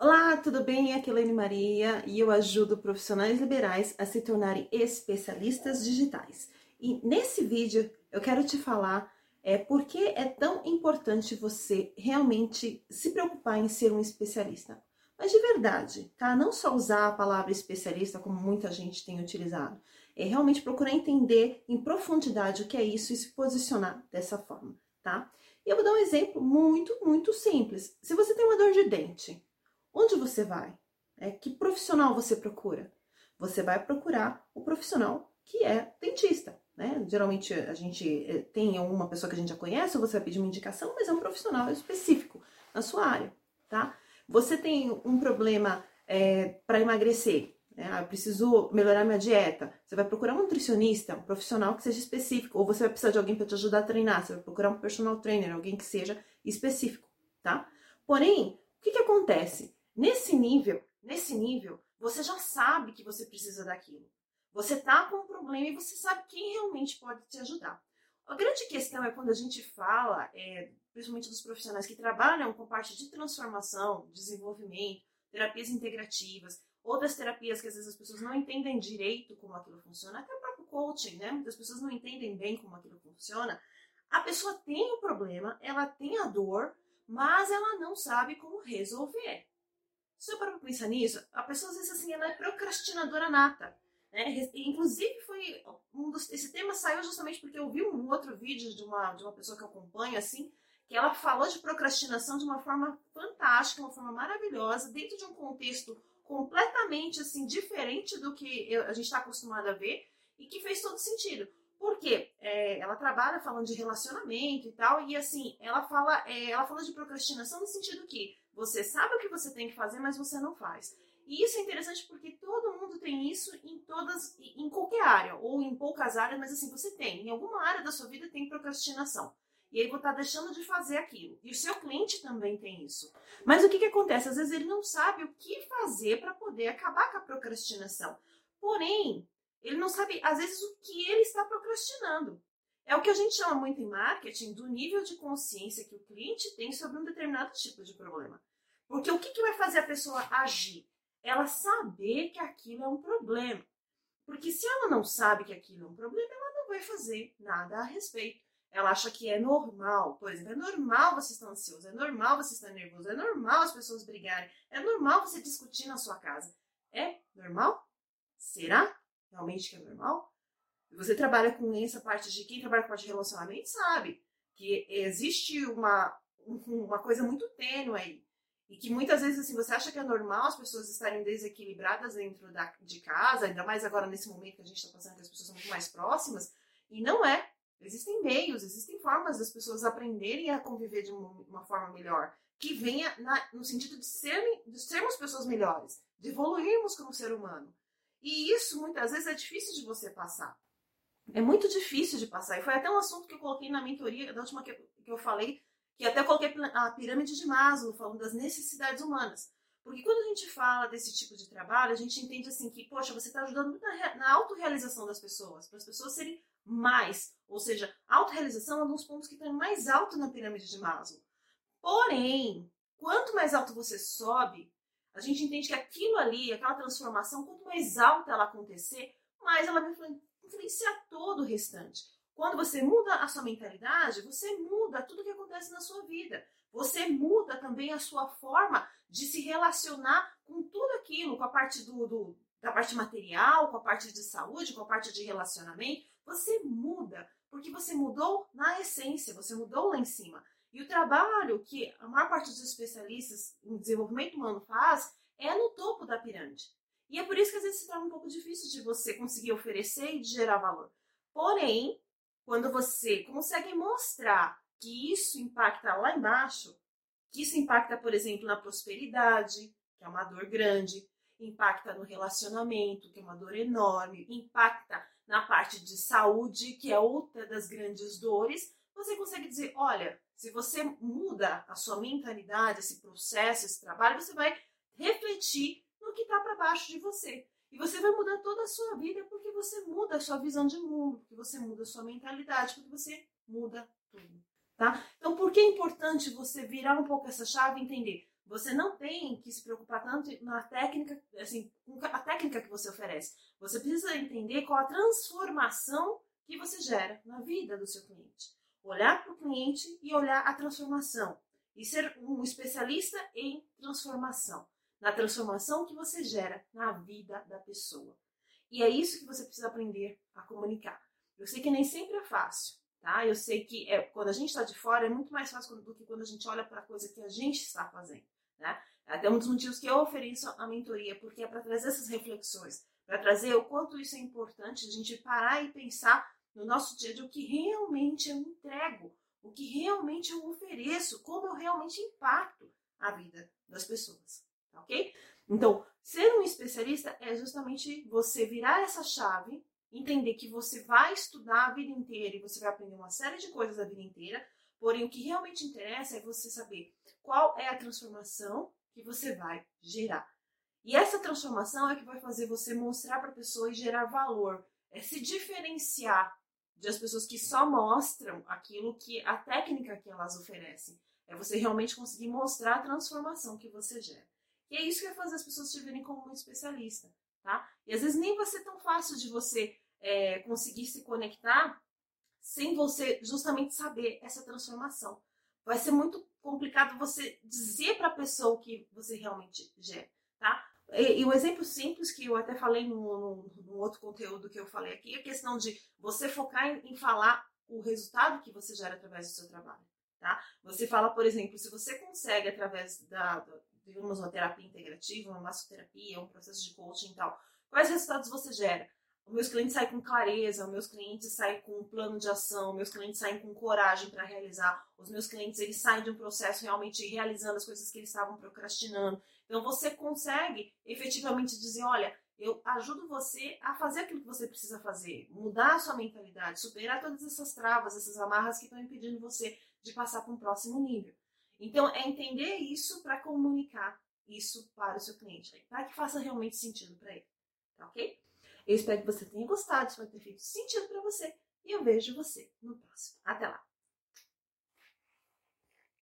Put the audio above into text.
Olá, tudo bem? Aqui é Elaine Maria e eu ajudo profissionais liberais a se tornarem especialistas digitais. E nesse vídeo eu quero te falar é, por que é tão importante você realmente se preocupar em ser um especialista. Mas de verdade, tá? Não só usar a palavra especialista como muita gente tem utilizado. É realmente procurar entender em profundidade o que é isso e se posicionar dessa forma, tá? E eu vou dar um exemplo muito, muito simples. Se você tem uma dor de dente, Onde você vai? É, que profissional você procura? Você vai procurar o profissional que é dentista. Né? Geralmente a gente eh, tem uma pessoa que a gente já conhece, ou você vai pedir uma indicação, mas é um profissional específico na sua área. Tá? Você tem um problema é, para emagrecer, né? ah, eu preciso melhorar minha dieta. Você vai procurar um nutricionista, um profissional que seja específico, ou você vai precisar de alguém para te ajudar a treinar. Você vai procurar um personal trainer, alguém que seja específico, tá? Porém, o que, que acontece? Nesse nível, nesse nível, você já sabe que você precisa daquilo. Você tá com um problema e você sabe quem realmente pode te ajudar. A grande questão é quando a gente fala, é, principalmente dos profissionais que trabalham com parte de transformação, desenvolvimento, terapias integrativas, outras terapias que às vezes as pessoas não entendem direito como aquilo funciona, até o próprio coaching, né? Muitas pessoas não entendem bem como aquilo funciona. A pessoa tem o problema, ela tem a dor, mas ela não sabe como resolver. Se eu parar pra pensar nisso, a pessoa às vezes assim, ela é procrastinadora nata. Né? Inclusive, foi um dos, esse tema saiu justamente porque eu vi um outro vídeo de uma, de uma pessoa que eu acompanho, assim, que ela falou de procrastinação de uma forma fantástica, uma forma maravilhosa, dentro de um contexto completamente assim diferente do que eu, a gente está acostumado a ver e que fez todo sentido. Porque é, ela trabalha falando de relacionamento e tal, e assim, ela fala, é, ela fala de procrastinação no sentido que você sabe o que você tem que fazer, mas você não faz. E isso é interessante porque todo mundo tem isso em todas, em qualquer área, ou em poucas áreas, mas assim, você tem. Em alguma área da sua vida tem procrastinação. E aí você está deixando de fazer aquilo. E o seu cliente também tem isso. Mas o que, que acontece? Às vezes ele não sabe o que fazer para poder acabar com a procrastinação. Porém, ele não sabe, às vezes, o que ele está procrastinando. É o que a gente chama muito em marketing do nível de consciência que o cliente tem sobre um determinado tipo de problema. Porque o que, que vai fazer a pessoa agir? Ela saber que aquilo é um problema. Porque se ela não sabe que aquilo é um problema, ela não vai fazer nada a respeito. Ela acha que é normal. Por exemplo, é normal você estar ansioso, é normal você estar nervoso, é normal as pessoas brigarem, é normal você discutir na sua casa. É normal? Será realmente que é normal? Você trabalha com essa parte de quem trabalha com a parte de relacionamento sabe que existe uma, uma coisa muito tênue aí e que muitas vezes assim, você acha que é normal as pessoas estarem desequilibradas dentro da, de casa, ainda mais agora nesse momento que a gente está passando, que as pessoas são muito mais próximas, e não é. Existem meios, existem formas das pessoas aprenderem a conviver de uma, forma melhor, que venha na, no sentido de, serem, de sermos pessoas melhores, de evoluirmos como ser humano. E isso muitas vezes é difícil de você passar. É muito difícil de passar. E foi até um assunto que eu coloquei na mentoria, da última que, que eu falei, que até coloquei a pirâmide de Maslow, falando das necessidades humanas. Porque quando a gente fala desse tipo de trabalho, a gente entende assim que, poxa, você está ajudando muito na, na autorrealização das pessoas, para as pessoas serem mais. Ou seja, autorrealização é um dos pontos que estão mais alto na pirâmide de Maslow. Porém, quanto mais alto você sobe, a gente entende que aquilo ali, aquela transformação, quanto mais alta ela acontecer, mais ela vai influenciar todo o restante. Quando você muda a sua mentalidade, você muda tudo que acontece na sua vida. Você muda também a sua forma de se relacionar com tudo aquilo, com a parte do, do, da parte material, com a parte de saúde, com a parte de relacionamento. Você muda, porque você mudou na essência, você mudou lá em cima. Trabalho que a maior parte dos especialistas em desenvolvimento humano faz é no topo da pirâmide. E é por isso que às vezes se torna um pouco difícil de você conseguir oferecer e de gerar valor. Porém, quando você consegue mostrar que isso impacta lá embaixo, que isso impacta, por exemplo, na prosperidade, que é uma dor grande, impacta no relacionamento, que é uma dor enorme, impacta na parte de saúde, que é outra das grandes dores, você consegue dizer, olha, se você muda a sua mentalidade, esse processo, esse trabalho, você vai refletir no que está para baixo de você. E você vai mudar toda a sua vida porque você muda a sua visão de mundo, porque você muda a sua mentalidade, porque você muda tudo. Tá? Então, por que é importante você virar um pouco essa chave e entender? você não tem que se preocupar tanto na técnica, assim, a técnica que você oferece. Você precisa entender qual a transformação que você gera na vida do seu cliente. Olhar para o cliente e olhar a transformação. E ser um especialista em transformação. Na transformação que você gera na vida da pessoa. E é isso que você precisa aprender a comunicar. Eu sei que nem sempre é fácil, tá? Eu sei que é, quando a gente está de fora é muito mais fácil do que quando a gente olha para a coisa que a gente está fazendo, né? É até um dos motivos que eu ofereço a mentoria, porque é para trazer essas reflexões, para trazer o quanto isso é importante, a gente parar e pensar no nosso dia a dia o que realmente eu entrego, o que realmente eu ofereço, como eu realmente impacto a vida das pessoas, tá ok? Então, ser um especialista é justamente você virar essa chave entender que você vai estudar a vida inteira e você vai aprender uma série de coisas a vida inteira, porém o que realmente interessa é você saber qual é a transformação que você vai gerar. E essa transformação é que vai fazer você mostrar para a pessoa e gerar valor, é se diferenciar das pessoas que só mostram aquilo que a técnica que elas oferecem. É você realmente conseguir mostrar a transformação que você gera. E é isso que vai fazer as pessoas te verem como um especialista tá? E às vezes nem vai ser tão fácil de você é, conseguir se conectar sem você justamente saber essa transformação. Vai ser muito complicado você dizer para a pessoa o que você realmente gera? E, e um exemplo simples que eu até falei no, no, outro conteúdo que eu falei aqui é a questão de você focar em, em falar o resultado que você gera através do seu trabalho, tá? Você fala, por exemplo, se você consegue através da, digamos, uma terapia integrativa, uma massoterapia, um processo de coaching e tal, quais resultados você gera? Meus clientes saem com clareza, os meus clientes saem com um plano de ação, meus clientes saem com coragem para realizar, os meus clientes eles saem de um processo realmente realizando as coisas que eles estavam procrastinando. Então você consegue efetivamente dizer, olha, eu ajudo você a fazer aquilo que você precisa fazer, mudar a sua mentalidade, superar todas essas travas, essas amarras que estão impedindo você de passar para um próximo nível. Então, é entender isso para comunicar isso para o seu cliente, para que faça realmente sentido para ele. Tá ok? Eu espero que você tenha gostado, espero ter feito sentido para você. E eu vejo você no próximo. Até lá!